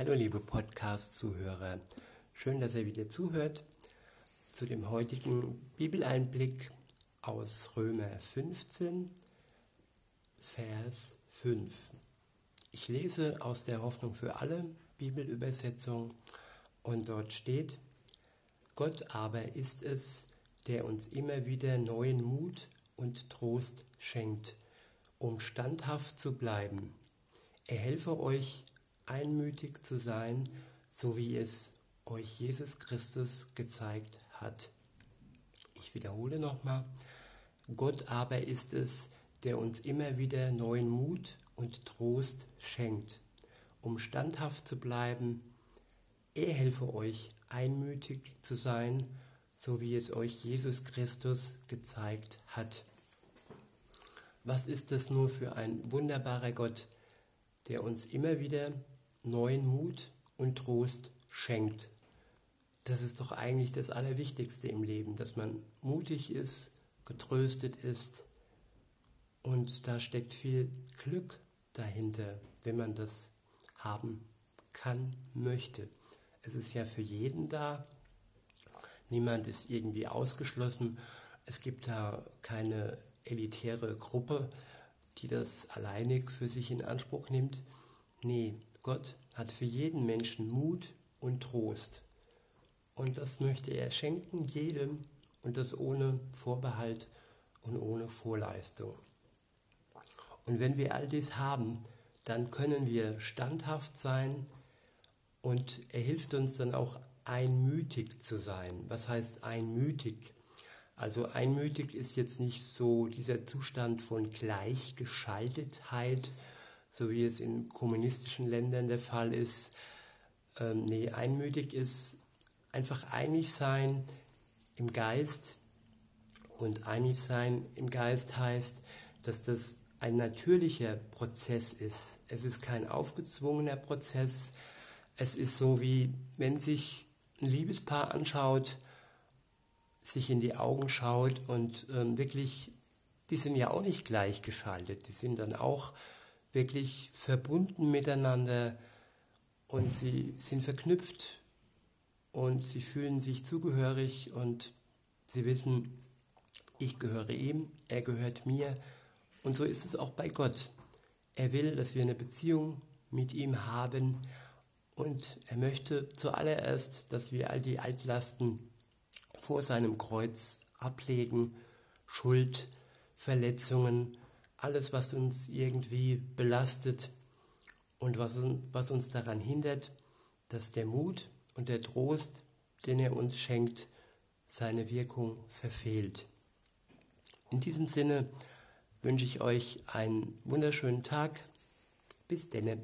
Hallo liebe Podcast-Zuhörer, schön, dass ihr wieder zuhört zu dem heutigen Bibeleinblick aus Römer 15, Vers 5. Ich lese aus der Hoffnung für alle Bibelübersetzung und dort steht, Gott aber ist es, der uns immer wieder neuen Mut und Trost schenkt, um standhaft zu bleiben. Er helfe euch einmütig zu sein, so wie es euch Jesus Christus gezeigt hat. Ich wiederhole nochmal, Gott aber ist es, der uns immer wieder neuen Mut und Trost schenkt, um standhaft zu bleiben. Er helfe euch einmütig zu sein, so wie es euch Jesus Christus gezeigt hat. Was ist das nur für ein wunderbarer Gott, der uns immer wieder neuen Mut und Trost schenkt. Das ist doch eigentlich das Allerwichtigste im Leben, dass man mutig ist, getröstet ist. Und da steckt viel Glück dahinter, wenn man das haben kann, möchte. Es ist ja für jeden da. Niemand ist irgendwie ausgeschlossen. Es gibt da keine elitäre Gruppe, die das alleinig für sich in Anspruch nimmt. Nee, Gott hat für jeden Menschen Mut und Trost. Und das möchte er schenken jedem und das ohne Vorbehalt und ohne Vorleistung. Und wenn wir all dies haben, dann können wir standhaft sein und er hilft uns dann auch einmütig zu sein. Was heißt einmütig? Also einmütig ist jetzt nicht so dieser Zustand von Gleichgeschaltetheit, so wie es in kommunistischen Ländern der Fall ist. Ähm, nee, einmütig ist einfach einig sein im Geist. Und einig sein im Geist heißt, dass das ein natürlicher Prozess ist. Es ist kein aufgezwungener Prozess. Es ist so wie, wenn sich ein Liebespaar anschaut, sich in die Augen schaut und ähm, wirklich, die sind ja auch nicht gleichgeschaltet. Die sind dann auch wirklich verbunden miteinander und sie sind verknüpft und sie fühlen sich zugehörig und sie wissen, ich gehöre ihm, er gehört mir und so ist es auch bei Gott. Er will, dass wir eine Beziehung mit ihm haben und er möchte zuallererst, dass wir all die Altlasten vor seinem Kreuz ablegen, Schuld, Verletzungen, alles, was uns irgendwie belastet und was, was uns daran hindert, dass der Mut und der Trost, den er uns schenkt, seine Wirkung verfehlt. In diesem Sinne wünsche ich euch einen wunderschönen Tag. Bis denne.